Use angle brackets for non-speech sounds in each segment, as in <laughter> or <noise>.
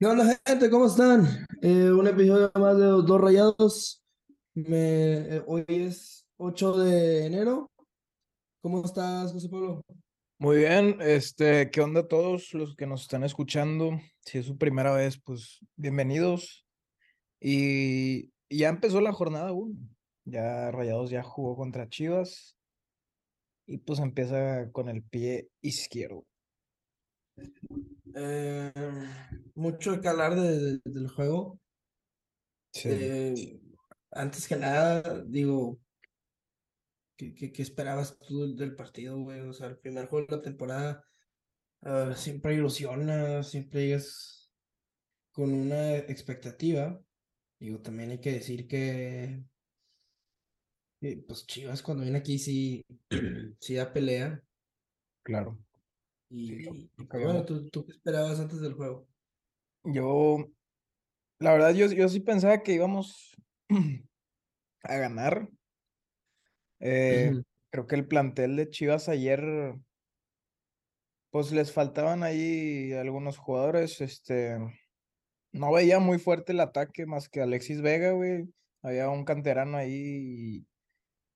¿Qué onda, gente? ¿Cómo están? Eh, un episodio más de Los Dos Rayados. Eh, hoy es 8 de enero. ¿Cómo estás, José Pablo? Muy bien, este, ¿qué onda a todos los que nos están escuchando? Si es su primera vez, pues bienvenidos. Y, y ya empezó la jornada 1. Ya Rayados ya jugó contra Chivas. Y pues empieza con el pie izquierdo. Eh, mucho que hablar de- de- del juego. Sí. Eh, antes que nada, digo, ¿qué, qué, qué esperabas tú del, partido, güey? O sea, el primer juego de la temporada ah, siempre ilusiona, siempre llegas con una expectativa. Digo, también hay que decir que pues Chivas cuando viene aquí sí, <clears throat> sí da pelea. Claro. Y, Sí, y, nunca pues, bueno, ¿tú, tú qué esperabas antes del juego? Yo, la verdad, yo, yo sí pensaba que íbamos <clears throat> a ganar. Eh, creo que el plantel de Chivas ayer, pues les faltaban ahí algunos jugadores. Este, no veía muy fuerte el ataque más que Alexis Vega, güey. Había un canterano ahí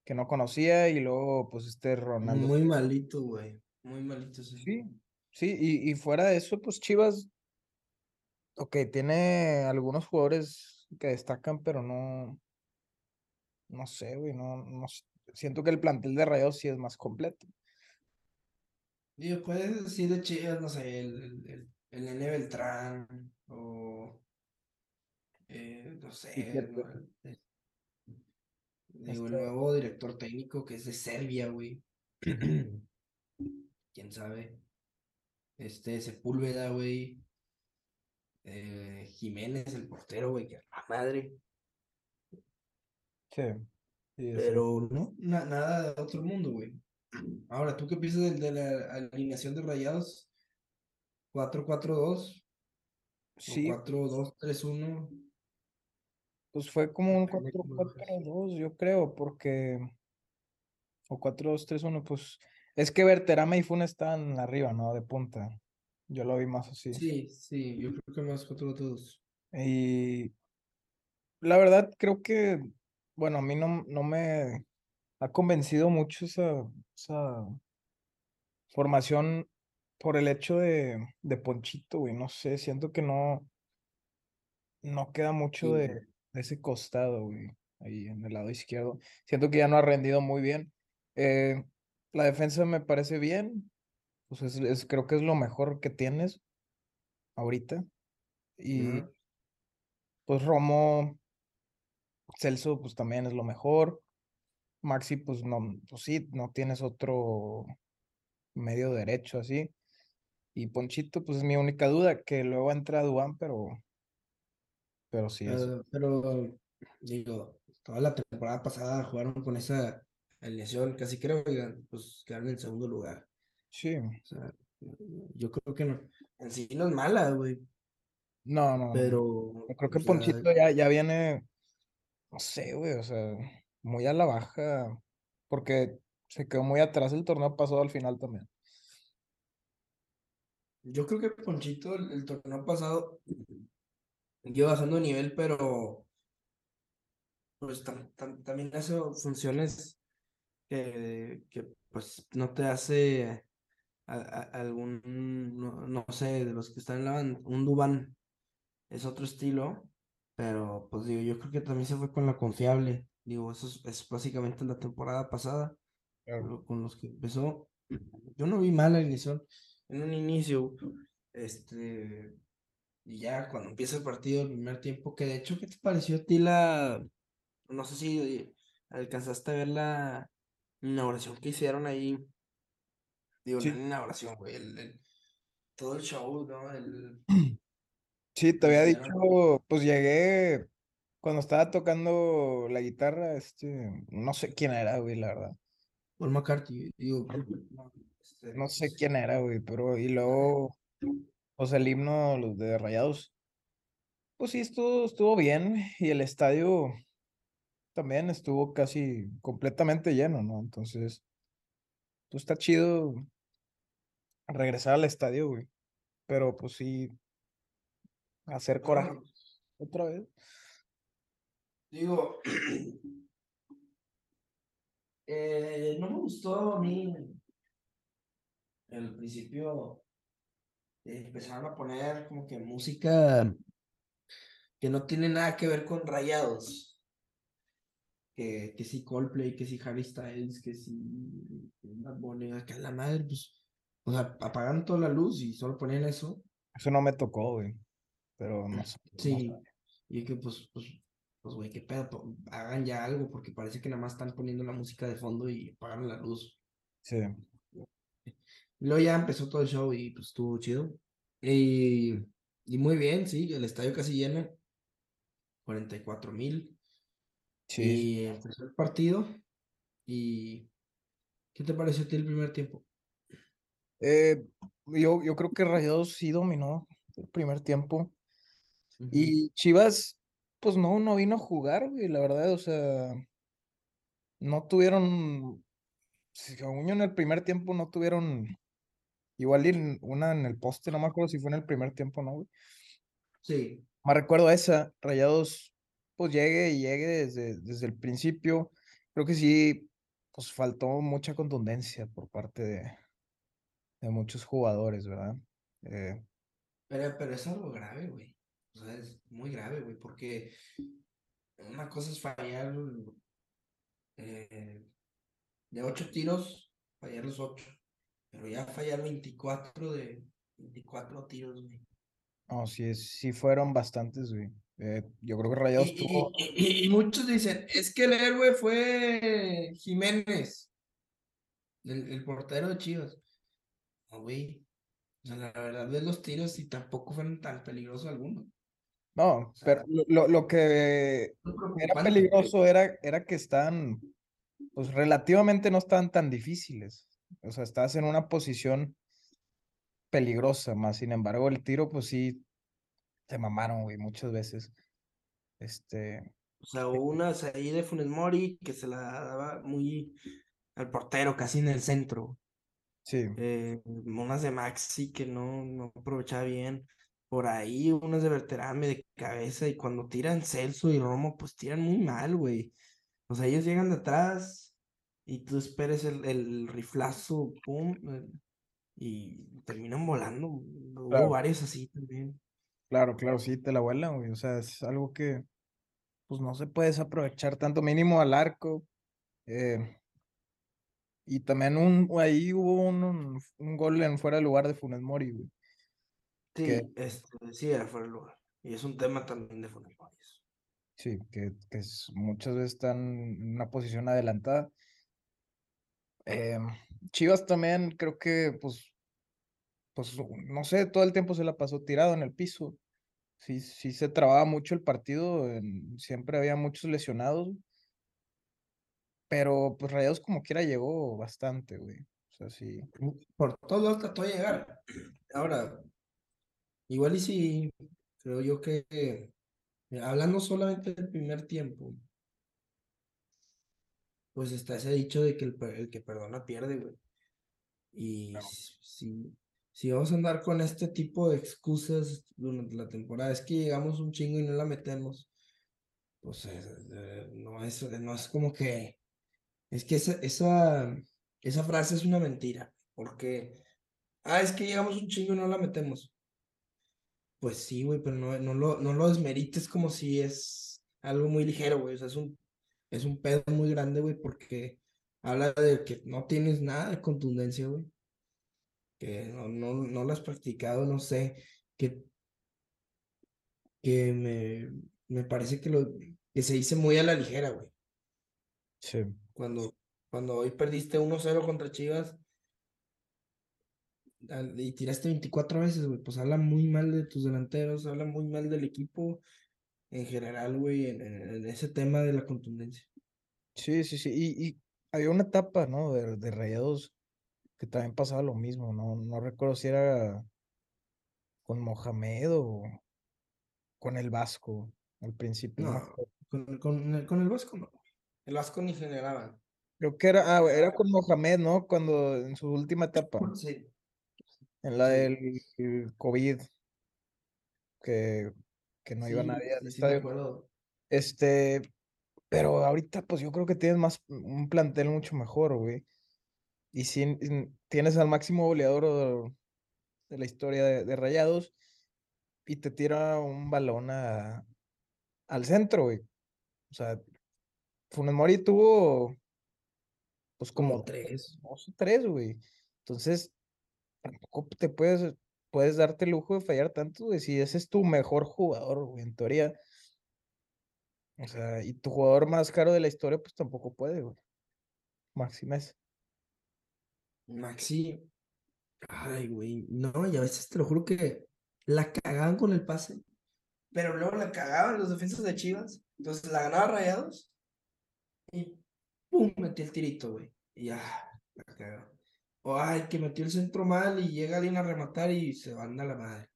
que no conocía y luego, pues, este Ronaldo. Muy malito, güey. Muy malito, sí. Sí, sí, y, y fuera de eso, pues Chivas, ok, tiene algunos jugadores que destacan, pero no, no sé, güey, no, no. Siento que el plantel de Rayados sí es más completo. Digo, puedes decir de Chivas, no sé, el, el, el, Nene Beltrán o eh, no sé, el- digo, el Este, nuevo director técnico que es de Serbia, güey. <clears throat> <clears throat> Quién sabe. Este Sepúlveda, güey. Eh, Jiménez, el portero, güey, que a la madre. sí, sí, Pero no, na- nada de otro mundo, güey. Ahora, ¿tú qué piensas de, de la alineación de Rayados? 4-4-2 o sí, 4-2-3-1. pues fue como un Depende cómo lo veas. 4-4-2, yo creo, porque, o 4-2-3-1, pues, es que Berterame y Funes están arriba, ¿no? De punta. Yo lo vi más así. Sí, sí, yo creo que más 4-4-2. Y la verdad creo que, bueno, a mí no, no me ha convencido mucho esa, esa formación por el hecho de, de Ponchito, güey. No sé, siento que no, no queda mucho Sí, de, de ese costado, güey, ahí en el lado izquierdo. Siento que ya no ha rendido muy bien. Eh, la defensa me parece bien, pues es, es- creo que es lo mejor que tienes ahorita. Y pues Romo, Celso, pues también es lo mejor. Maxi, pues no, pues sí, no tienes otro medio derecho así. Y Ponchito, pues es mi única duda, que luego entra Duan, pero, pero sí es. Eh, pero, digo, toda la temporada pasada jugaron con esa alineación, casi creo que pues quedaron en segundo lugar. Sí, O sea, yo creo que no, en sí no es mala, güey, no, no, pero, Yo creo que sea, Ponchito ya, ya viene, no sé, güey, o sea, muy a la baja, porque se quedó muy atrás el torneo pasado al final también. yo creo que Ponchito el, el torneo pasado iba bajando de nivel, pero pues tam- tam- también hace funciones que, que pues no te hace a- a- algún, no, no sé, de los que están en la banda, un Dubán es otro estilo, pero pues digo, yo creo que también se fue con la confiable, digo, eso es, es básicamente la temporada pasada, Claro. con los que empezó, yo no vi mal la inicio, en un inicio, este, y ya cuando empieza el partido, el primer tiempo, que de hecho, ¿qué te pareció a ti la, no sé si alcanzaste a ver la inauguración que hicieron ahí? Digo, Sí. la inauguración, güey, el, el- todo el show, ¿no? El, <clears throat> Sí, te había dicho, pues llegué cuando estaba tocando la guitarra, este, no sé quién era, güey, la verdad. Paul McCartney, digo, no, este, No sé pues, quién era, güey, pero y luego, pues el himno, los de Rayados, pues sí, estuvo, estuvo bien y el estadio también estuvo casi completamente lleno, ¿no? Entonces, pues está chido regresar al estadio, güey, pero pues sí, hacer coraje otra vez. digo, <clears throat> eh, no me gustó a mí el principio eh, empezaron a poner como que música que no tiene nada que ver con rayados. Que, que si Coldplay, que si Harry Styles, que si Bad Bunny, que la madre, pues, o sea, apagan toda la luz y solo ponían eso. Eso no me tocó, güey. Pero no sé. no Sí, sé. y que pues, pues, pues, güey, qué pedo, hagan ya algo, porque parece que nada más están poniendo la música de fondo y apagan la luz. Sí. Y luego ya empezó todo el show y pues estuvo chido. Y, y muy bien, sí, el estadio casi lleno, 44 mil. Sí. Y empezó el partido. ¿Y qué te pareció a ti el primer tiempo? Eh, yo, yo creo que Rayados sí dominó el primer tiempo. Y Chivas, pues no, no vino a jugar, güey, la verdad, o sea, no tuvieron, según yo en el primer tiempo no tuvieron, igual en- una en el poste, no me acuerdo si fue en el primer tiempo, ¿no, güey? Sí, Me recuerdo esa, Rayados, pues llegue y llegue desde, desde el principio, creo que sí, pues faltó mucha contundencia por parte de, muchos jugadores, ¿verdad? Eh, pero, pero es algo grave, güey. O sea, es muy grave, güey, porque una cosa es fallar eh, de ocho tiros, fallar los ocho. Pero ya fallar 24 de 24 tiros, güey. No, sí, sí fueron bastantes, güey. Eh, yo creo que Rayados y- tuvo... y- y muchos dicen, es que el héroe fue Jiménez, el, el portero de Chivas. No, güey. O sea, la verdad ves los tiros y tampoco fueron tan peligrosos algunos. No, pero lo, lo- que era peligroso era, era que están, pues relativamente no estaban tan difíciles. O sea, estás en una posición peligrosa, más sin embargo, el tiro, pues sí, te mamaron, güey, muchas veces. Este, O sea, hubo unas ahí de Funes Mori que se la daba muy al portero, casi en el centro. sí, Eh, unas de Maxi que no, no aprovechaba bien. Por ahí, unas de Berterame de cabeza. Y cuando tiran Celso y Romo, pues tiran muy mal, güey. O sea, ellos llegan de atrás y tú esperes el, el riflazo, pum, eh, y terminan volando. Hubo varios así también. claro, claro, sí, te la vuelan, güey. O sea, es algo que, pues no se puede desaprovechar tanto mínimo al arco. eh, y también un, ahí hubo un, un, un gol en fuera de lugar de Funes Mori, güey. Sí, Que- este, sí, era fuera de lugar. Y es un tema también de Funes Mori. Sí, que, que es- muchas veces están en una posición adelantada. Em, Chivas también creo que, pues, pues, no sé, todo el tiempo se la pasó tirado en el piso. Sí, sí se trababa mucho el partido, siempre había muchos lesionados, pero pues Rayados como quiera llegó bastante, güey. O sea, sí, Por todos lados trató de llegar. Ahora, igual y si creo yo que eh, hablando solamente del primer tiempo, pues está ese dicho de que el, que perdona pierde, güey. Y si, si, vamos a andar con este tipo de excusas durante la temporada, es que llegamos un chingo y no la metemos, pues eh, no es, no es como que, es que esa, esa, esa frase es una mentira, porque, ah, es que llegamos un chingo y no la metemos. Pues sí, güey, pero no, no lo, no lo desmerites como si es algo muy ligero, güey. O sea, es un, es un pedo muy grande, güey, porque habla de que no tienes nada de contundencia, güey. Que no, no, no lo has practicado, no sé. Que, que me, me parece que lo que se dice muy a la ligera, güey. sí, Cuando, cuando hoy perdiste 1-0 contra Chivas y tiraste 24 veces, güey, pues habla muy mal de tus delanteros, habla muy mal del equipo en general, güey, en, ese tema de la contundencia. sí, sí, sí. Y, y había una etapa, ¿no? De, de Rayados que también pasaba lo mismo, ¿no? No recuerdo si era con Mohamed o con el Vasco al principio. no con, con, el- con el Vasco no. El Vasco ni generaba. Creo que era, ah, era con Mohamed, ¿no? Cuando en su última etapa, Sí, en la del el COVID, que, que no iba Sí, nadie al sí, estadio. acuerdo. Este, pero ahorita pues yo creo que tienes más, un plantel mucho mejor, güey. Y si en- tienes al máximo goleador de, de la historia de, de Rayados y te tira un balón a- al centro, güey. O sea, Funes Mori tuvo pues como Como tres. dos o tres, güey. Entonces, tampoco te puedes, puedes darte el lujo de fallar tanto, güey. Si ese es tu mejor jugador, güey, en teoría. O sea, y tu jugador más caro de la historia, pues tampoco puede, güey. Maxi Mesa. Maxi. Ay, güey. No, y a veces te lo juro que la cagaban con el pase. Pero luego la cagaban los defensas de Chivas. Entonces la ganaba Rayados. Y pum, metí el tirito, güey. Y ya, la cagaba. O ay, que metió el centro mal y llega alguien a rematar y se van a la madre.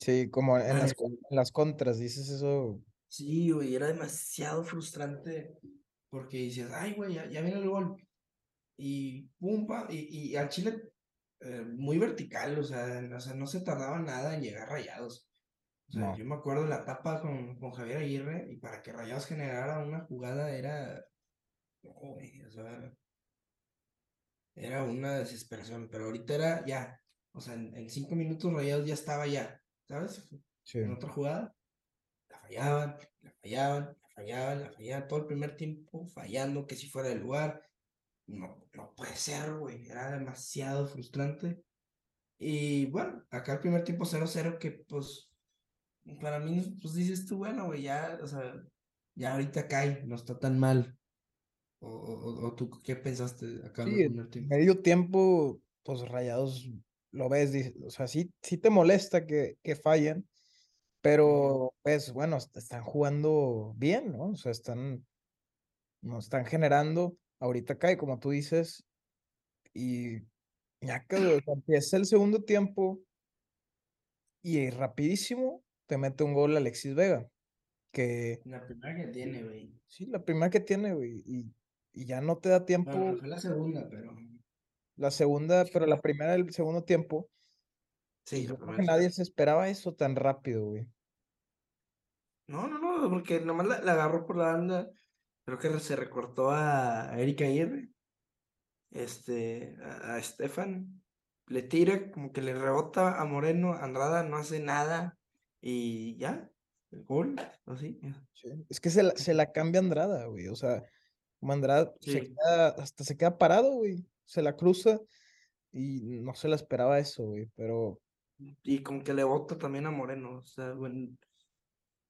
Sí, como en las, en las contras, dices eso. Sí, güey, era demasiado frustrante porque dices, ay, güey, ya, ya viene el gol. Y pum, pa, y, y al Chile eh, muy vertical, o sea, o sea, no se tardaba nada en llegar rayados. O sea, No. yo me acuerdo la etapa con, con Javier Aguirre y para que Rayados generara una jugada era, no, güey, o sea, era una desesperación, pero ahorita era ya, o sea, en, en cinco minutos Rayados ya estaba ya, ¿sabes? Sí. En otra jugada, la fallaban, la fallaban, la fallaban, la fallaban, todo el primer tiempo fallando, que si fuera del lugar, no, no puede ser, güey, era demasiado frustrante. Y bueno, acá el primer tiempo 0-0 que pues para mí, pues dices tú, bueno, güey, ya, o sea, ya ahorita cae, no está tan mal. O, o, o tú, ¿qué pensaste acá en el Sí, primer tiempo? medio tiempo, pues Rayados lo ves, o sea, sí, sí te molesta que, que fallen, pero pues bueno, est- están jugando bien, ¿no? O sea, están, no están generando, ahorita cae, como tú dices, y ya que o sea, <clears throat> empieza el segundo tiempo y rapidísimo te mete un gol Alexis Vega, que La primera que tiene, güey. sí, la primera que tiene, güey, y, y ya no te da tiempo Bueno, fue la segunda, pero. la segunda, pero la primera del segundo tiempo. Sí, yo creo que sí. nadie se esperaba eso tan rápido, güey. No, no, no, porque nomás la, la agarró por la banda. Creo que se recortó a Erika Aguirre. Este, a, a Estefan. Le tira, como que le rebota a Moreno. Andrada no hace nada. Y ya. El gol. Así. ya. Es que se la, se la cambia Andrada, güey. O sea, como Andrada se queda, hasta se queda parado, güey. Se la cruza y no se la esperaba eso, güey. Pero Y como que le bota también a Moreno. O sea, bueno, o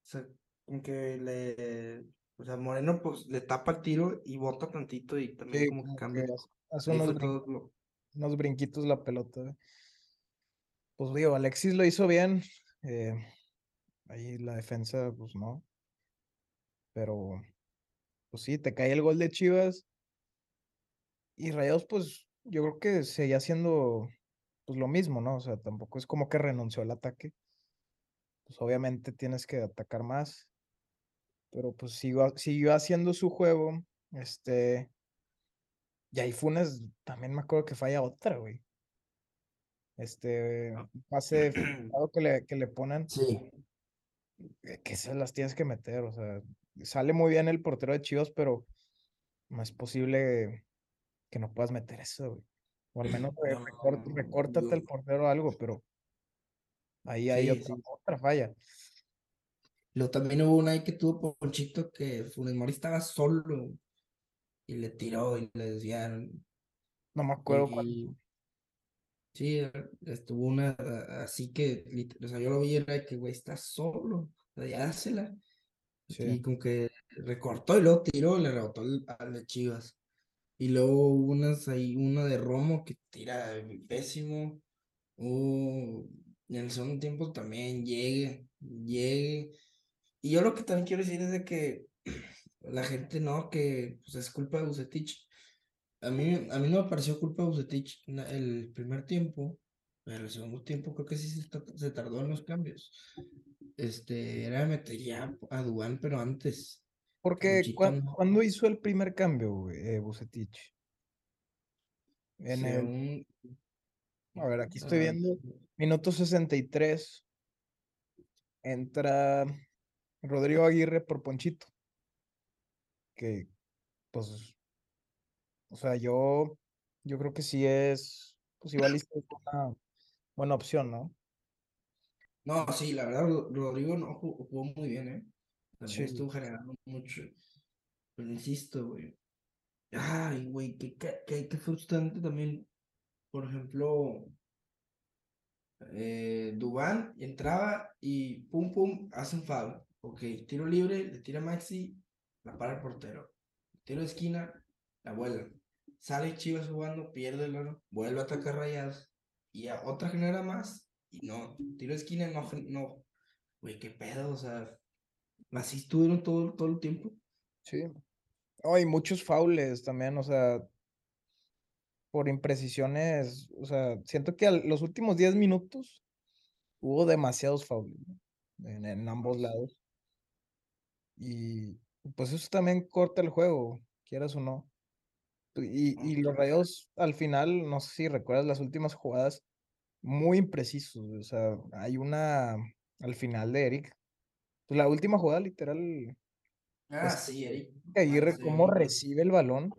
sea, como que le. O sea, Moreno pues le tapa el tiro y bota tantito y también sí, como que cambia. que hace- unos, brin- lo- unos brinquitos la pelota, güey. Pues digo, Alexis lo hizo bien. eh, ahí la defensa, pues no. Pero, pues sí, te cae el gol de Chivas. Y Rayados, pues, yo creo que seguía haciendo pues lo mismo, ¿no? O sea, tampoco es como que renunció al ataque. Pues obviamente tienes que atacar más. Pero pues siguió, siguió haciendo su juego. Este. Y ahí Funes también me acuerdo que falla otra, güey. Este. un Pase <clears throat> que le, que le ponen, Sí. eh, que se las tienes que meter. O sea, sale muy bien el portero de Chivas, pero no es posible que no puedas meter eso, güey. O al <laughs> menos No, recórtate el portero algo, pero ahí hay otra, sí. otra falla. Luego también hubo una ahí que tuvo Ponchito que Funes Mori estaba solo y le tiró y le desviaron. No me acuerdo cuál. Sí, estuvo una así que, o sea, yo lo vi y era que, güey, está solo, o sea, ya dásela. Y como que recortó y luego tiró le rebotó al de Chivas. Y luego unas ahí, una de Romo que tira pésimo. Hubo- en el segundo tiempo también llegue, llegue. Y yo lo que también quiero decir es de que <clears throat> la gente no, que pues, es culpa de Bucetich. A mí, a mí no me pareció culpa de Bucetich el primer tiempo, pero el segundo tiempo creo que sí se, ta- se tardó en los cambios. Este, era meter ya a Duván, pero antes. Porque Ponchito ¿cuán- no. ¿cuándo hizo el primer cambio, güey, eh, Vucetich? En el, a ver, aquí estoy viendo, minuto 63. entra Rodrigo Aguirre por Ponchito. Que, pues, o sea, yo, yo creo que sí es, pues igual es una buena opción, ¿no? No, sí, la verdad, Ro- Rodrigo no jugó, jugó muy bien, ¿eh? También Sí. estuvo generando mucho. Pero insisto, güey. Ay, güey, qué, qué, qué, qué frustrante también. Por ejemplo, eh, Dubán entraba y pum, pum, hace un foul. Ok, tiro libre, le tira Maxi, la para el portero. Tiro de esquina, la vuelve. Sale Chivas jugando, pierde el oro, vuelve a atacar rayados. Y a otra genera más. Y no, tiro esquina, no, no. Güey, qué pedo, o sea. Así estuvieron todo, todo el tiempo. Sí. Oh, y muchos faules también, o sea, por imprecisiones, o sea, siento que a los últimos 10 minutos hubo demasiados faules ¿no? en, en ambos lados. Y pues eso también corta el juego, quieras o no. Y, y los. Rayados al final, no sé si recuerdas las últimas jugadas, muy imprecisos. O sea, hay una al final de Eric. Pues la última jugada literal, Ah, sí, Eric. Aguirre, Sí, cómo recibe el balón.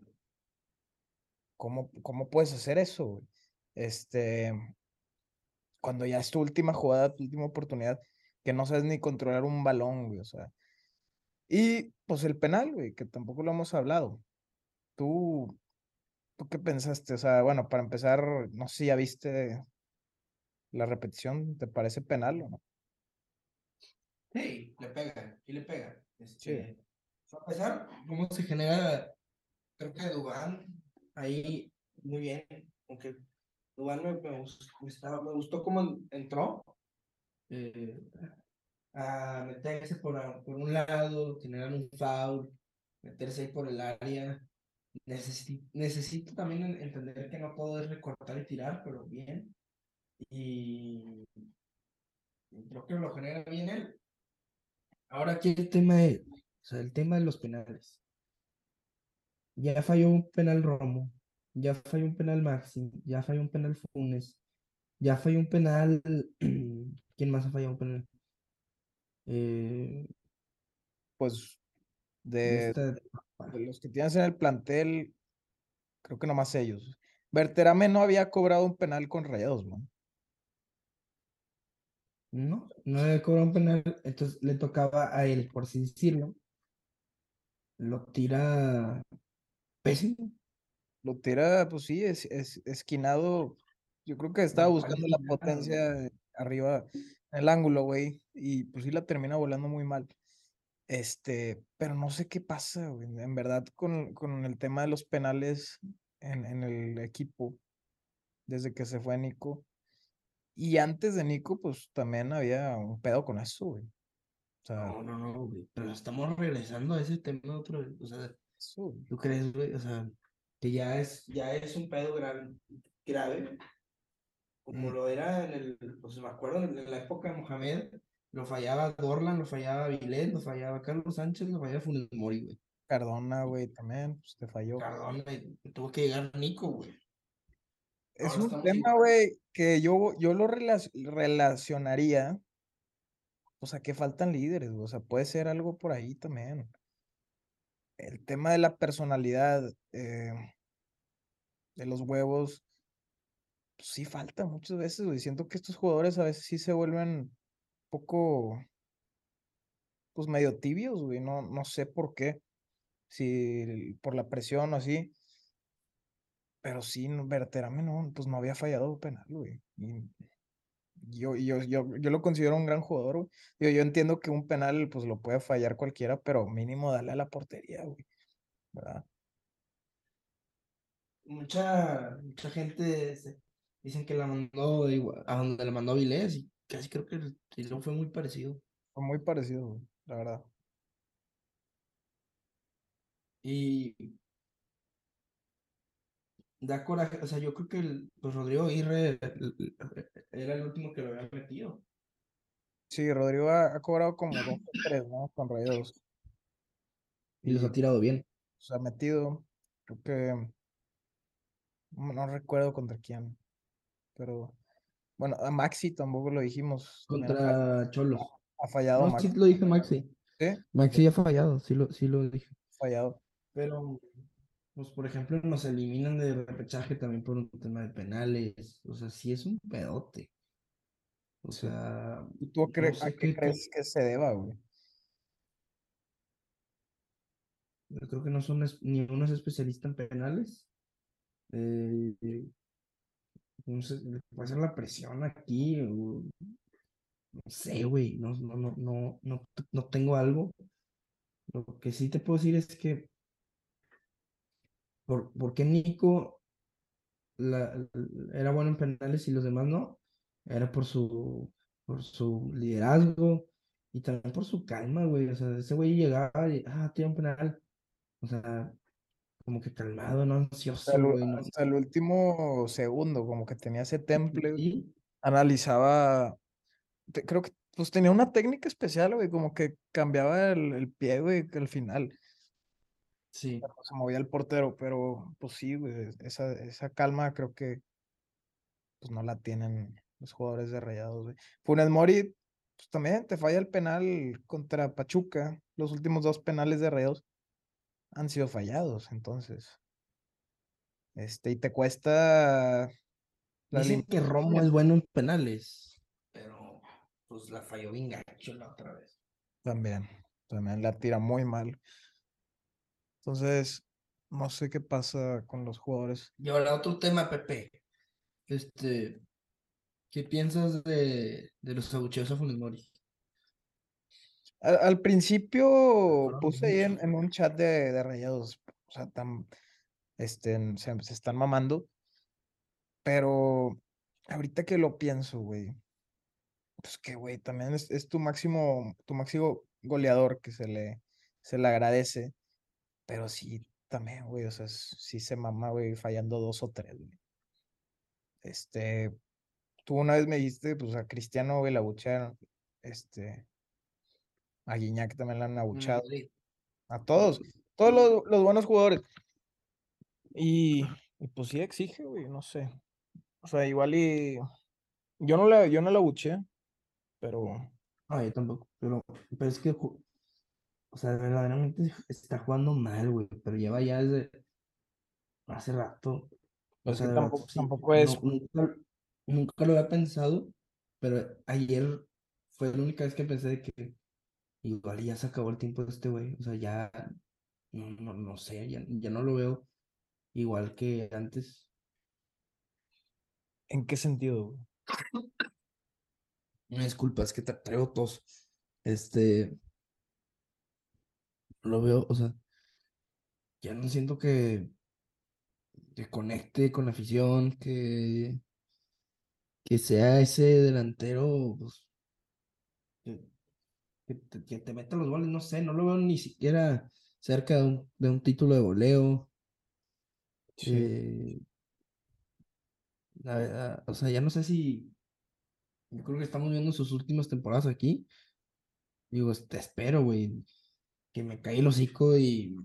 ¿Cómo, cómo puedes hacer eso? güey? Este, cuando ya es tu última jugada, tu última oportunidad, que no sabes ni controlar un balón, güey, o sea. Y pues el penal, güey, que tampoco lo hemos hablado. Tú, ¿tú qué pensaste? O sea, bueno, para empezar, no sé si ya viste la repetición, ¿te parece penal o no? Sí, le pega, sí le pega. Sí. Este, a pesar cómo se genera, creo que Dubán ahí muy bien, aunque Dubán me, me, gustó, me gustó cómo entró eh, a meterse por, por un lado, generar un foul, meterse ahí por el área. Necesito, necesito también en- entender que no puedo recortar y tirar, pero bien. Y y creo que lo genera bien él. Ahora aquí el tema de, o sea, el tema de los penales. Ya falló un penal Romo, ya falló un penal Maxi, ya falló un penal Funes, ya falló un penal. <clears throat> ¿Quién más ha fallado un penal? Eh, Pues de de, esta- de los que tienes en el plantel, creo que nomás ellos. Berterame no había cobrado un penal con Rayados, ¿no? No, no había cobrado un penal, entonces le tocaba a él, por así decirlo. Lo tira pésimo. Lo tira, pues sí, es, es esquinado. Yo creo que estaba buscando la potencia arriba en el ángulo, güey. Y pues sí la termina volando muy mal. Este, pero no sé qué pasa, güey. En verdad, con, con el tema de los penales en, en el equipo, desde que se fue Nico. Y antes de Nico, pues también había un pedo con eso, güey. O sea, No, no, no, güey, Pero estamos regresando a ese tema otra vez. O sea, eso. ¿tú crees, güey? O sea, que ya es, ya es un pedo grave, grave, como Mm, lo era en el, pues me acuerdo en la época de Mohamed, lo fallaba Dorlan, lo fallaba Vilés, lo fallaba Carlos Sánchez, lo fallaba Funes Mori, güey. Cardona, güey, también, pues te falló. Cardona, tuvo que llegar Nico, güey. Es Ahora un tema, güey, que yo, yo lo relac- relacionaría, o sea, que faltan líderes, güey, o sea, puede ser algo por ahí también. El tema de la personalidad, eh, de los huevos, pues sí falta muchas veces, güey. Siento que estos jugadores a veces sí se vuelven poco, pues medio tibios, güey, no, no sé por qué, si por la presión o así, pero sí, no, Berterame no, pues no había fallado penal, güey. y Yo, yo, yo, yo lo considero un gran jugador, güey. Digo, yo entiendo que un penal, pues lo puede fallar cualquiera, pero mínimo dale a la portería, güey. ¿Verdad? Mucha, mucha gente dicen que la mandó a donde la mandó Vilés, y casi creo que el tiro fue muy parecido. Fue muy parecido, güey, la verdad. Y da coraje, o sea, yo creo que el, pues Rodrigo Aguirre era el último que lo había metido. Sí, Rodrigo ha, ha cobrado como dos o tres, ¿no? Con Rayados. Y los ha tirado bien. se ha metido, creo que, no recuerdo contra quién, pero bueno, a Maxi tampoco lo dijimos. Contra Cholos. Ha fallado No, Maxi. sí lo dije Maxi. ¿Sí? Maxi ha fallado, sí lo, sí lo dije. Fallado. Pero, pues, por ejemplo, nos eliminan de repechaje también por un tema de penales. O sea, sí es un pedote. O sea, ¿Y tú a, no cre- sé a qué crees que se deba, güey? Yo creo que no son ni uno es especialista en penales. Eh, no sé, le puede ser la presión aquí. no sé, güey. No, no, no, no, no, no tengo algo. Lo que sí te puedo decir es que. ¿Por, por Nico la- era bueno en penales y los demás no? Era por su, por su liderazgo y también por su calma, güey. O sea, ese güey llegaba y, ah, tiene un penal. O sea, como que calmado, no ansioso, güey. No, hasta el último segundo, como que tenía ese temple. Sí, analizaba, te- creo que pues tenía una técnica especial, güey, como que cambiaba el, el pie, güey, al final sí. se movía el portero, pero pues sí, güey, esa, esa calma creo que pues no la tienen los jugadores de Rayados, güey. Funes Mori, pues también te falla el penal contra Pachuca, los últimos dos penales de Rayados han sido fallados, entonces, este, y te cuesta la Dicen que Romo es bueno en penales, pero pues la falló bien gacho la otra vez. También, también la tira muy mal. Entonces, no sé qué pasa con los jugadores. Y ahora otro tema, Pepe. Este, ¿qué piensas de, de los abucheos a Funes Mori? Al, al principio puse ahí en, un chat de, de rayados, o sea, tan, este, se, se están mamando, pero ahorita que lo pienso, güey, pues que, güey, también es, es tu máximo, tu máximo goleador que se le, se le agradece, pero sí, también, güey, o sea, sí se mama, güey, fallando dos o tres, güey. Este, tú una vez me dijiste, pues a Cristiano, güey, la abuchearon, este, a Guiñac también la han En abuchado, a todos, todos los, los buenos jugadores. Y, y pues sí exige, güey, no sé. O sea, igual y yo no la, yo no la abuché, pero No, yo tampoco. Pero, pero es que, o sea, verdaderamente está jugando mal, güey. Pero lleva ya desde hace rato. O sea, tampoco, sí. tampoco es, no- nunca, nunca lo había pensado, pero ayer fue la única vez que pensé de que igual ya se acabó el tiempo de este güey. O sea, ya, no, no, no sé, ya, ya no lo veo igual que antes. ¿en qué sentido? güey? Una disculpa, es que tra- traigo tos. Este, lo veo, o sea, ya no siento que, que conecte con la afición, que, que sea ese delantero, pues, que te, que te meta los goles, no sé, no lo veo ni siquiera cerca de un, de un título de goleo. Sí. eh, la verdad, o sea, ya no sé si, yo creo que estamos viendo sus últimas temporadas aquí. Digo, te espero, güey, que me caiga el hocico y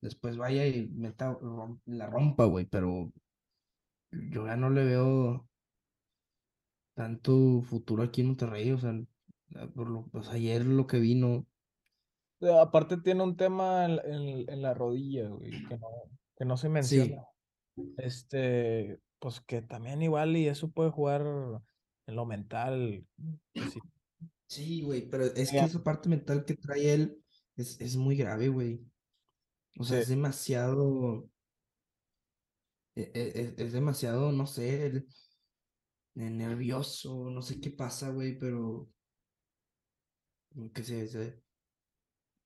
después vaya y meta, rom- la rompa, güey, pero yo ya no le veo tanto futuro aquí en Monterrey, o sea, por lo, pues ayer lo que vino, sea, Aparte tiene un tema en, la- en- en la rodilla, güey, que no, que no se menciona. sí, Este, pues que también igual y eso puede jugar en lo mental, que sí. sí, güey, pero es que esa parte mental que trae él es, es muy grave, güey, o sea, Sí. es demasiado, e- e- es, es demasiado, no sé, eh, nervioso, no sé qué pasa, güey, pero que se, se-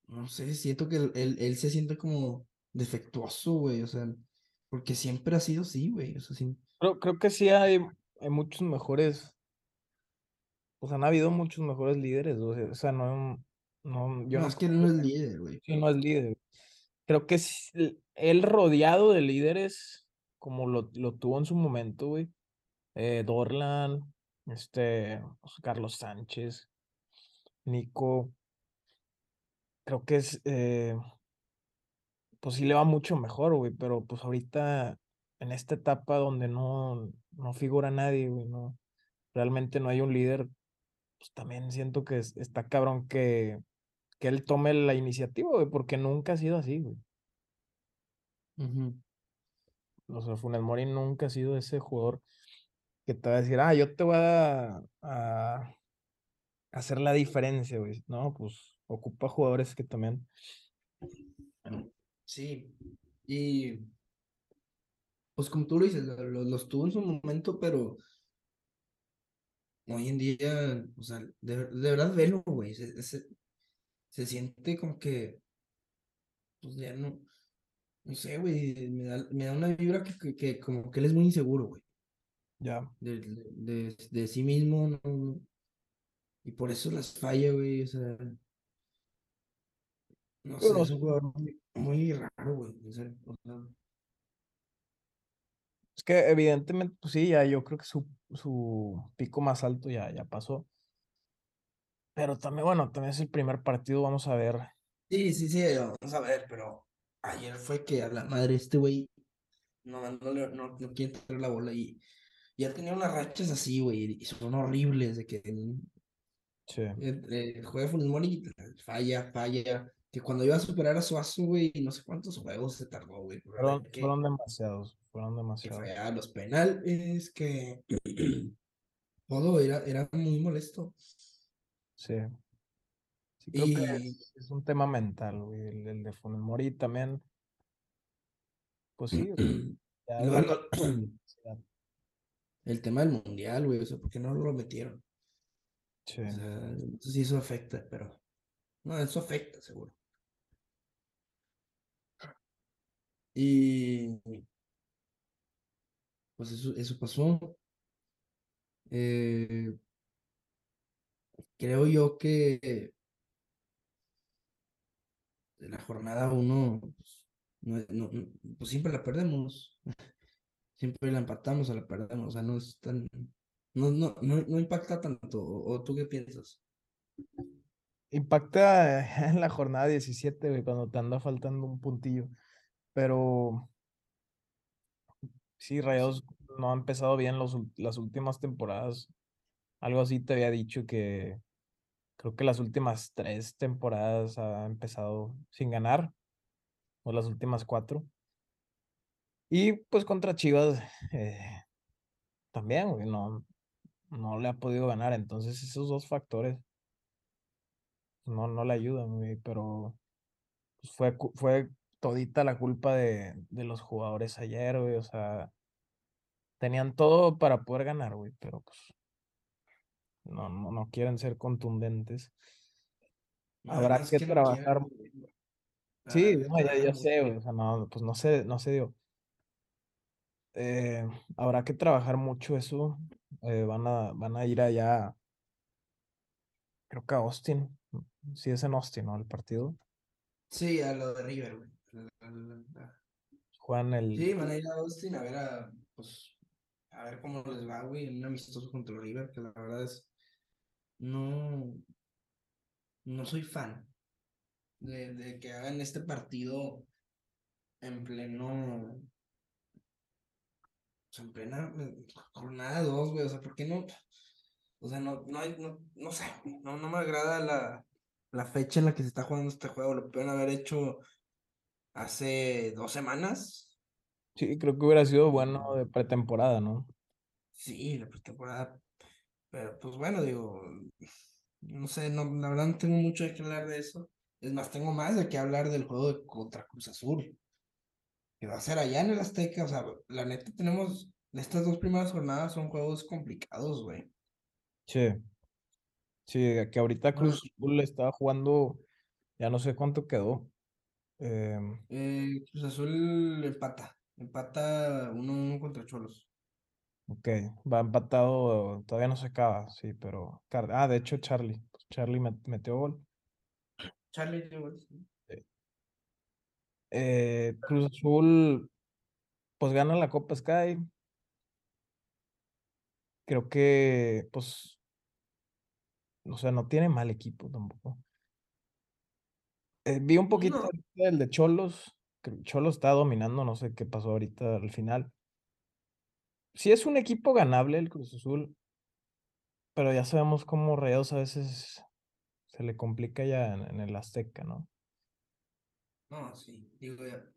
no sé, siento que él, él, él se siente como defectuoso, güey, o sea, porque siempre ha sido así, güey, o sea, sí, Creo, creo que sí hay, hay muchos mejores, pues han habido muchos mejores líderes, o sea, o sea, no, no, yo no, no es que él no es líder, güey, no es líder. Creo que es él rodeado de líderes, como lo, lo tuvo en su momento, güey. eh, Dorlan, este, Carlos Sánchez, Nico, creo que es, eh, pues sí le va mucho mejor, güey, pero pues ahorita en esta etapa donde no, no figura nadie, güey, no, realmente no hay un líder, pues también siento que es- está cabrón que, que él tome la iniciativa, güey, porque nunca ha sido así, güey. Ujú. O sea, Funes Mori nunca ha sido ese jugador que te va a decir, ah, yo te voy a, a hacer la diferencia, güey. No, pues ocupa jugadores que también. Sí. Y pues como tú lo dices, lo- lo- los, tuvo en su momento, pero hoy en día, o sea, de, de verdad velo, güey. Se, se, se siente como que, pues ya no, no sé, güey, me da, me da una vibra que, que, que como que él es muy inseguro, güey, Ya. de, de, de, de sí mismo, no, y por eso las falla, güey, o sea, no sé, es un jugador muy, muy raro, güey, o sea, es que evidentemente, pues sí, ya yo creo que su, su pico más alto ya, ya pasó. Pero también, bueno, también es el primer partido, vamos a ver. Sí, sí, sí, vamos a ver, pero ayer fue que a la madre este güey no, no, no, no quiere entrar la bola y ya tenía unas rachas así, güey, y son horribles de que Sí. eh, eh, juega Funes Mori falla, falla, que cuando iba a superar a Suazo, güey, no sé cuántos juegos se tardó, güey, Fueron, que, fueron demasiados, fueron que demasiados. fallaba los penales, que <clears throat> todo era, era muy molesto. Sí. Sí, creo que Y es, es un tema mental, güey, el, el de Funes Mori también. Pues sí, <clears throat> ya el tema del mundial, güey, o sea, ¿por qué no lo metieron? Sí. O sea, eso afecta, pero no, eso afecta, seguro. Y pues eso, eso pasó. Eh, creo yo que la jornada uno, pues, no- no- pues siempre la perdemos. <laughs> Siempre la empatamos o la perdemos. O sea, no es tan. No, no, no, no impacta tanto. ¿O, tú qué piensas? Impacta <laughs> en la jornada 17, güey, cuando te anda faltando un puntillo. Pero sí, Rayados no ha empezado bien los, las últimas temporadas. Algo así te había dicho que creo que las últimas tres temporadas ha empezado sin ganar, o las últimas cuatro. Y pues contra Chivas eh, también, güey, no, no le ha podido ganar. Entonces esos dos factores no, no le ayudan, güey, pero pues, fue, fue todita la culpa de, de los jugadores ayer, güey, o sea, tenían todo para poder ganar, güey, pero pues no, no, no quieren ser contundentes. No, Habrá que trabajar. Sí, no, ya, sé, güey, o sea, no, pues no sé, no sé, digo, eh, habrá que trabajar mucho eso. Eh, van a, van a ir allá, creo que a Austin, sí es en Austin, ¿no? El partido. Sí, a lo de River, güey. Juegan el, Sí, van a ir a Austin a ver a, pues, a ver cómo les va, güey, en un amistoso contra el River, que la verdad es, no, no soy fan de, de que hagan este partido en pleno, o sea, en plena jornada 2, güey, o sea, ¿por qué no? O sea, no, no hay, no, no sé, no, no me agrada la, la fecha en la que se está jugando este juego, lo pueden haber hecho hace dos semanas, sí, creo que hubiera sido bueno y de pretemporada, ¿no? sí, la pretemporada Pero pues bueno, digo, no sé, no, la verdad no tengo mucho de qué hablar de eso. Es más, tengo más de qué hablar del juego de contra Cruz Azul, que va a ser allá en el Azteca. O sea, la neta tenemos, estas dos primeras jornadas son juegos complicados, güey. Sí, sí, que ahorita Cruz Azul estaba jugando, ya no sé cuánto quedó. em, eh, Cruz Azul empata, empata 1-1 contra Cholos. ok, va empatado, todavía no se acaba, sí, pero, ah, de hecho Charlie, pues, Charlie met- metió gol. Charlie, ¿qué güey? Sí. Eh, Cruz Azul, pues gana la Copa Sky. Creo que, pues, o sea, no tiene mal equipo tampoco. Eh, vi un poquito No, el de Cholos. que Cholos está dominando, no sé qué pasó ahorita al final. Sí es un equipo ganable el Cruz Azul, pero ya sabemos cómo Rayados a veces se le complica ya en, en el Azteca, ¿no? No, sí, digo ya.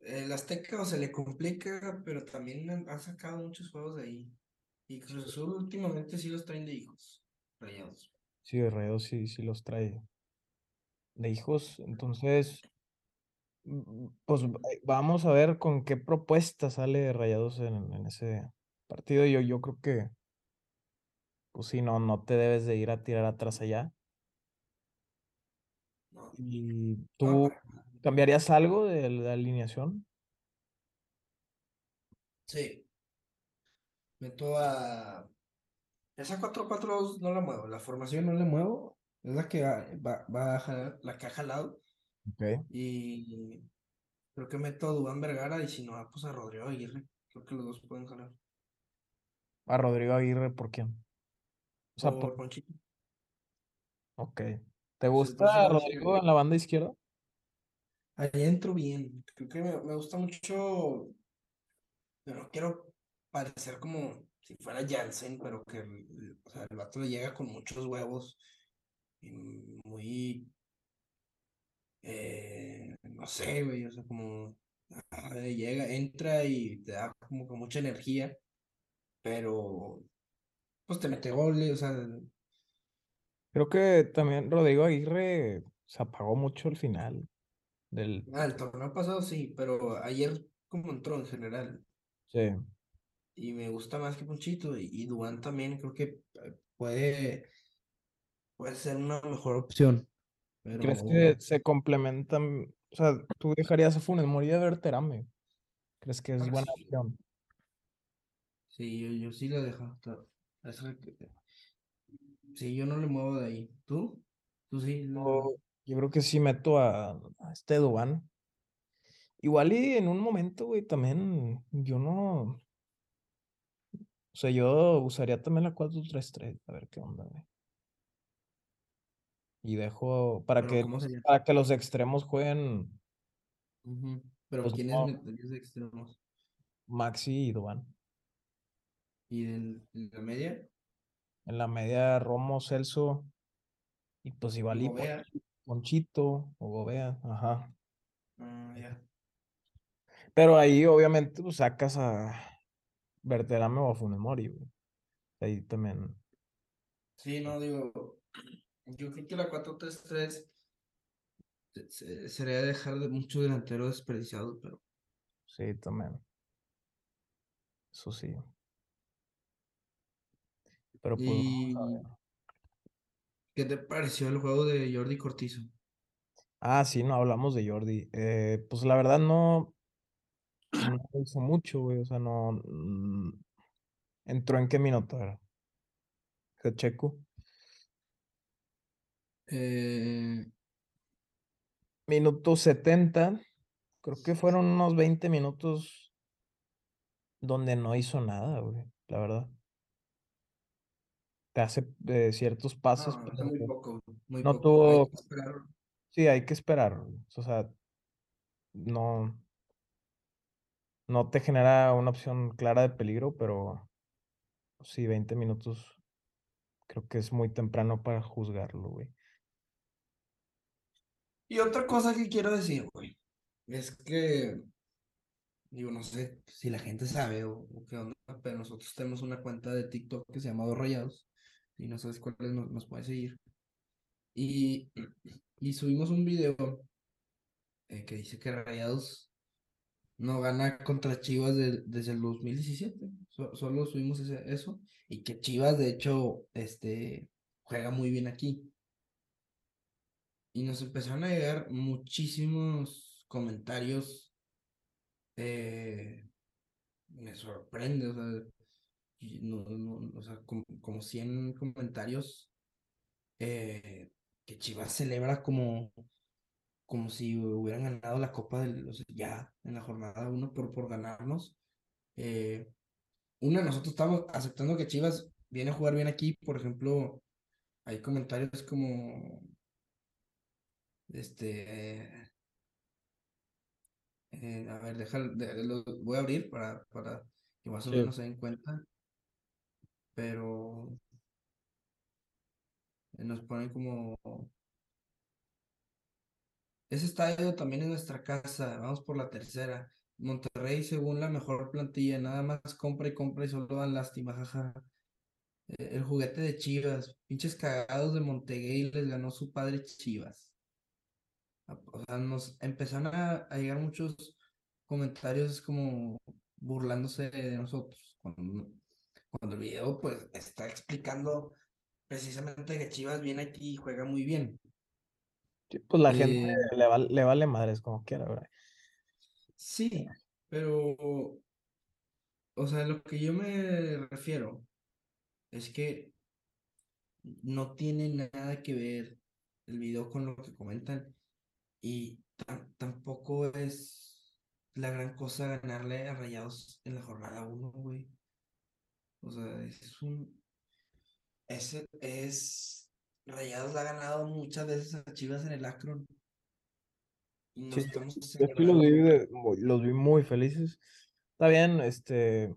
El Azteca o se le complica, pero también han, han sacado muchos juegos de ahí. Y Cruz Azul últimamente sí los traen de hijos. Rayados. Sí, Rayados sí, sí los trae de hijos. Entonces, mm, pues eh, vamos a ver con qué propuesta sale Rayados en, en ese partido. Yo, yo creo que, pues sí, no, no te debes de ir a tirar atrás allá. No, ¿Y tú cambiarías algo de la alineación? Sí, meto a. Esa 4-4-2 no la muevo, la formación no la muevo. Es la que va, va, va a jalar, la que ha jalado. Ok. Y creo que meto a Dubán Vergara y si no, pues a Rodrigo Aguirre. Creo que los dos pueden jalar. A Rodrigo Aguirre, ¿por quién? O sea, por- Por Ponchito. ok. ¿Te gusta Rodrigo en la banda izquierda? Ahí entro bien. Creo que me, me gusta mucho. Pero quiero parecer como si fuera Jansen, pero que el, o sea, el vato le llega con muchos huevos. Y muy. eh, no sé, güey. O sea, como. llega, entra y te da como que mucha energía. Pero. Pues te mete goles, o sea. Creo que también Rodrigo Aguirre se apagó mucho al final del... Ah, el torneo pasado sí, pero ayer como entró en general. Sí. Y me gusta más que Ponchito. Y, y Duván también creo que eh, puede, puede ser una mejor opción. ¿Crees que se complementan? O sea, tú dejarías a Funes Mori de Berterame. ¿Crees que es ah, buena sí, opción? sí, yo, yo sí la dejo. Sí, yo no le muevo de ahí. ¿Tú? ¿Tú sí? Yo, yo creo que sí meto a, a este Duván. Igual y en un momento, güey, también yo no... O sea, yo usaría también la 4-3-3, a ver qué onda, güey. Y dejo para que, para que los extremos jueguen. Pero pues ¿quiénes meterías de extremos? Maxi y Duván. ¿Y de la media? En la media, Romo, Celso, y pues. Ponchi- Ponchito o Gobea, ajá. Ya. Pero ahí obviamente pues sacas a Berterame o a Funes Mori, güey. Ahí también, Sí, no, digo, yo creo que la 4-3-3 se- se- sería dejar de mucho delantero desperdiciado, pero sí, también. Eso sí. Pero pues vamos a ¿Y ver. Qué te pareció el juego de Jordi Cortizo? Ah, sí, no hablamos de Jordi. Eh, pues la verdad no, no hizo mucho, güey. O sea, no. mm, ¿Entró en qué minuto era? ¿Qué Checo? Eh, Minuto 70. Creo que fueron unos 20 minutos donde no hizo nada, güey. La verdad. Te hace eh, ciertos pasos, no, pero muy poco, muy no poco. Hay tuvo. que esperar. Sí, hay que esperar. O sea, no, no te genera una opción clara de peligro, pero sí, 20 minutos creo que es muy temprano para juzgarlo, güey. Y otra cosa que quiero decir, güey, es que, digo, no sé si la gente sabe o, o qué onda, pero nosotros tenemos una cuenta de TikTok que se llama Dos Rayados, y no sabes cuáles nos, nos puede seguir. Y, <clears throat> y subimos un video eh, que dice que Rayados no gana contra Chivas de- desde el 2017. So- solo subimos ese- eso. Y que Chivas, de hecho, este, juega muy bien aquí. Y nos empezaron a llegar muchísimos comentarios. eh, me sorprende, o sea, y no- no- o sea, como, como 100 comentarios eh, que Chivas celebra como, como si hubieran ganado la Copa del, o sea, ya en la jornada uno por, por ganarnos. Eh, una, nosotros estamos aceptando que Chivas viene a jugar bien aquí. Por ejemplo, hay comentarios como este. eh, a ver, deja, de- lo voy a abrir para, para que más o Sí. menos se den cuenta. Pero nos ponen como ese estadio también es nuestra casa, vamos por la tercera. Monterrey, según la mejor plantilla, nada más compra y compra y solo dan lástima, jaja. Eh, El juguete de Chivas, pinches cagados de Montegay les ganó su padre Chivas. Ah, O sea, nos empezaron a, llegar muchos comentarios como burlándose de nosotros. Cuando el video pues está explicando precisamente que Chivas viene aquí y juega muy bien. Sí, Pues la gente Eh, le, le vale madres como quiera, güey. Sí, pero, o sea, lo que yo me refiero es que no tiene nada que ver el video con lo que comentan y tam- tampoco es la gran cosa ganarle a Rayados en la jornada uno, güey. O sea, es un, es, es, Rayados ha ganado muchas veces a Chivas en el Akron no Sí, yo sí los vi, de- los vi muy felices. Está bien, este,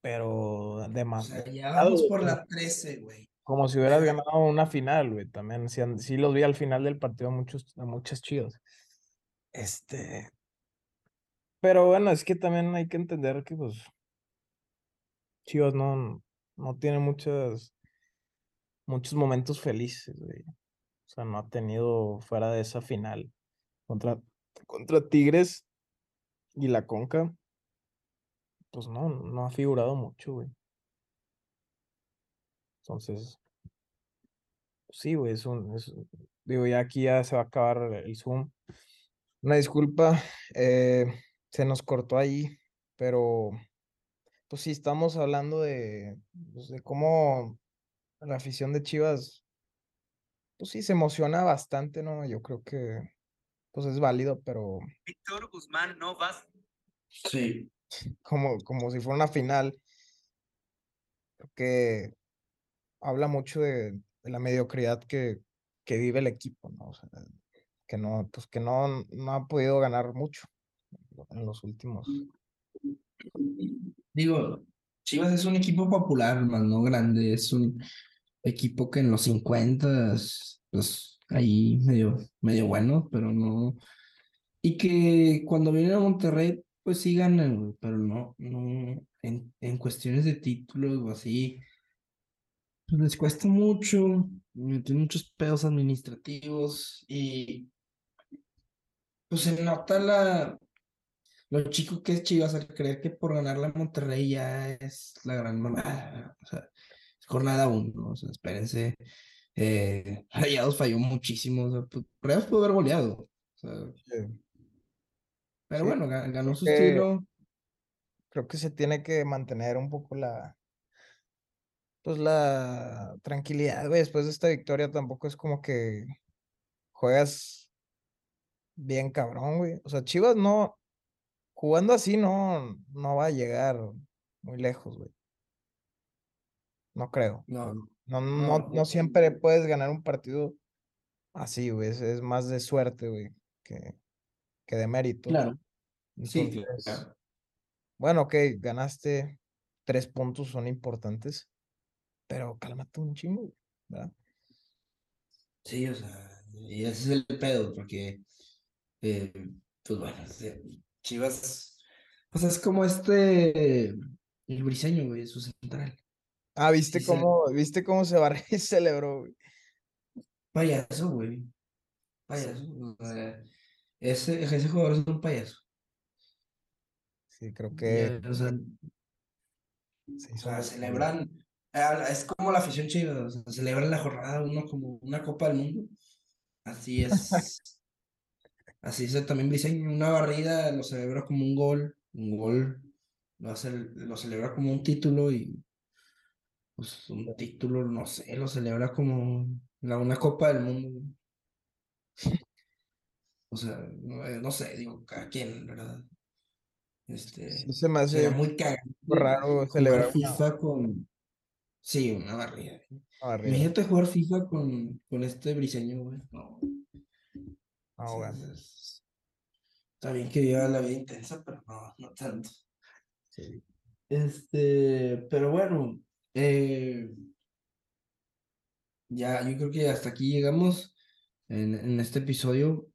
pero O demasiado, sea, ya vamos por la 13, güey. como si hubieras ganado una final, güey. También sí, sí los vi al final del partido a muchos, a muchas chivas. Este, pero bueno, es que también hay que entender que pues Chivas no, no tiene muchas, muchos momentos felices, güey. O sea, no ha tenido fuera de esa final contra, contra Tigres y la Conca, pues no, no ha figurado mucho, güey. Entonces, sí, güey, es un, digo, ya aquí ya se va a acabar el Zoom. Una disculpa, eh, se nos cortó ahí, pero pues sí, estamos hablando de, pues, de cómo la afición de Chivas, pues sí, se emociona bastante, ¿no? Yo creo que, pues es válido, pero Víctor Guzmán Novas. Sí. <laughs> como, como si fuera una final, creo que habla mucho de, de la mediocridad que, que vive el equipo, ¿no? O sea, que no, pues que no, no ha podido ganar mucho en los últimos. Digo, Chivas es un equipo popular, más no grande, es un equipo que en los 50, pues ahí medio, medio bueno, pero no. Y que cuando vienen a Monterrey, pues sí ganan, pero no, no, en, en cuestiones de títulos o así, pues les cuesta mucho, tienen muchos pedos administrativos y pues se nota la, lo chico que es Chivas al creer que por ganarle a Monterrey ya es la gran mamada. O sea, es jornada uno, o sea, espérense. Eh, <laughs> Rayados falló muchísimo. O sea, pu- Rayados pudo haber goleado. O sea, pero Sí, bueno, ga- ganó creo su que- estilo. Creo que se tiene que mantener un poco la, pues la tranquilidad, güey. Después de esta victoria tampoco es como que juegas bien cabrón, güey. O sea, Chivas no, jugando así no, no va a llegar muy lejos, güey. No creo. No, No, no, no. no siempre puedes ganar un partido así, güey. Es, es más de suerte, güey, que, que de mérito. claro. Sí, claro. bueno, ok, ganaste tres puntos, son importantes, pero cálmate un chingo, güey, ¿verdad? Sí, o sea, y ese es el pedo, porque, eh, pues bueno, Chivas, o sea, es como este, el briseño, güey, su central. Ah, ¿viste Sí, se- cómo, viste cómo se barrió y <laughs> celebró, güey? Payaso, güey. Payaso. o sea, ese, ese jugador es un payaso. Sí, creo que o sea, se o sea, celebran. Es como la afición chivas, o sea, celebran la jornada uno como una Copa del Mundo. Así es. <laughs> así es también Briseño. Una barrida lo celebra como un gol. Un gol lo, hace, lo celebra como un título y. Pues un título, no sé, lo celebra como la, una Copa del Mundo. O sea, no, eh, no sé, digo, cada quien, ¿verdad? Este, Sí, se me sería hace muy cagante raro celebrar FIFA con. Sí, una barrida. una barrida. Imagínate jugar FIFA con, con este briseño, güey. No. O sea, bueno, es- Está bien que viva la vida intensa, pero no, no tanto. sí. Este, pero bueno, eh, ya, yo creo que hasta aquí llegamos en, en este episodio.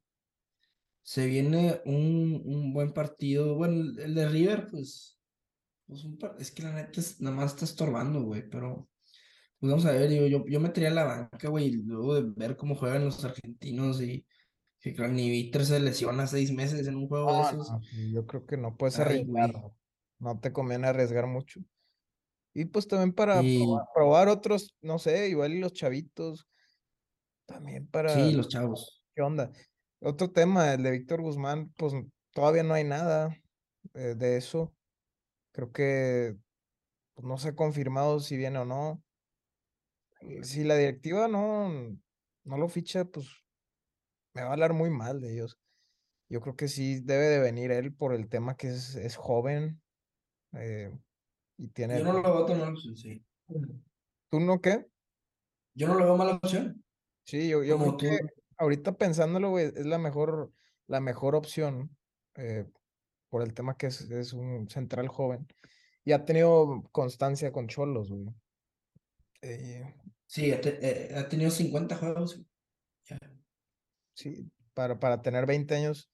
Se viene un, un buen partido. Bueno, el, de River, pues, pues un par- es que la neta es- nada más está estorbando, güey, pero pues vamos a ver, yo, yo, yo metería a la banca, güey, luego de ver cómo juegan los argentinos y que Víctor se lesiona seis meses en un juego de Ah, esos. no, sí, yo creo que no puedes arriesgar. No te conviene arriesgar mucho. Y pues también para probar, probar otros, no sé, igual y los chavitos, también para, sí, los chavos. ¿qué onda? Otro tema, el de Víctor Guzmán, pues todavía no hay nada eh, de eso. Creo que pues, no se ha confirmado si viene o no. Si la directiva no, no lo ficha, pues me va a hablar muy mal de ellos. Yo creo que sí debe de venir él por el tema que es, es joven eh, y tiene... Yo no lo veo tan opción, sí. ¿Tú no qué? Yo no lo veo mala opción. Sí, yo, yo creo tú, que ahorita pensándolo, güey, es la mejor, la mejor opción eh, por el tema que es, es un central joven. Y ha tenido constancia con Cholos, güey. Eh, sí, ha, te- ha tenido 50 juegos. Sí, para, para tener 20 años,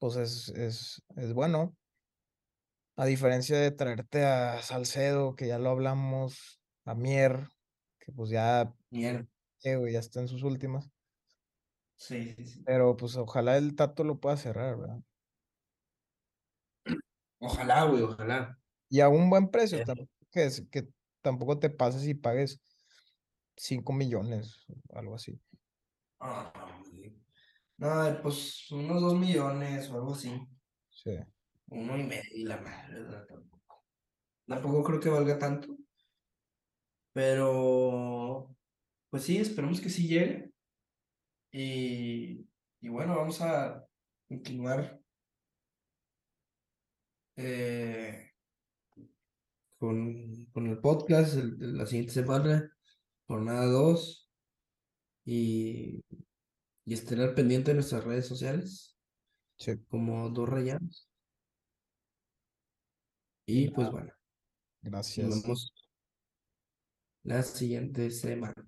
pues es, es, es bueno. A diferencia de traerte a Salcedo, que ya lo hablamos, a Mier, que pues ya, Mierda. eh, güey, ya está en sus últimas. Sí, sí, sí. Pero pues ojalá el Tato lo pueda cerrar, ¿verdad? Ojalá, güey, ojalá. Y a un buen precio, tampoco que, es- que tampoco te pases y pagues 5 millones, algo así. Ah. No, pues unos dos millones o algo así. Sí. Uno y medio y la madre, ¿verdad? Tampoco. Tampoco creo que valga tanto. Pero, pues sí, esperemos que sí llegue. Y, y bueno, vamos a continuar eh, con, con el podcast el- de la siguiente semana, jornada 2. Y, y estén al pendiente de nuestras redes sociales, Sí. como dos rayados. Y pues bueno, nos Gracias. vemos la siguiente semana.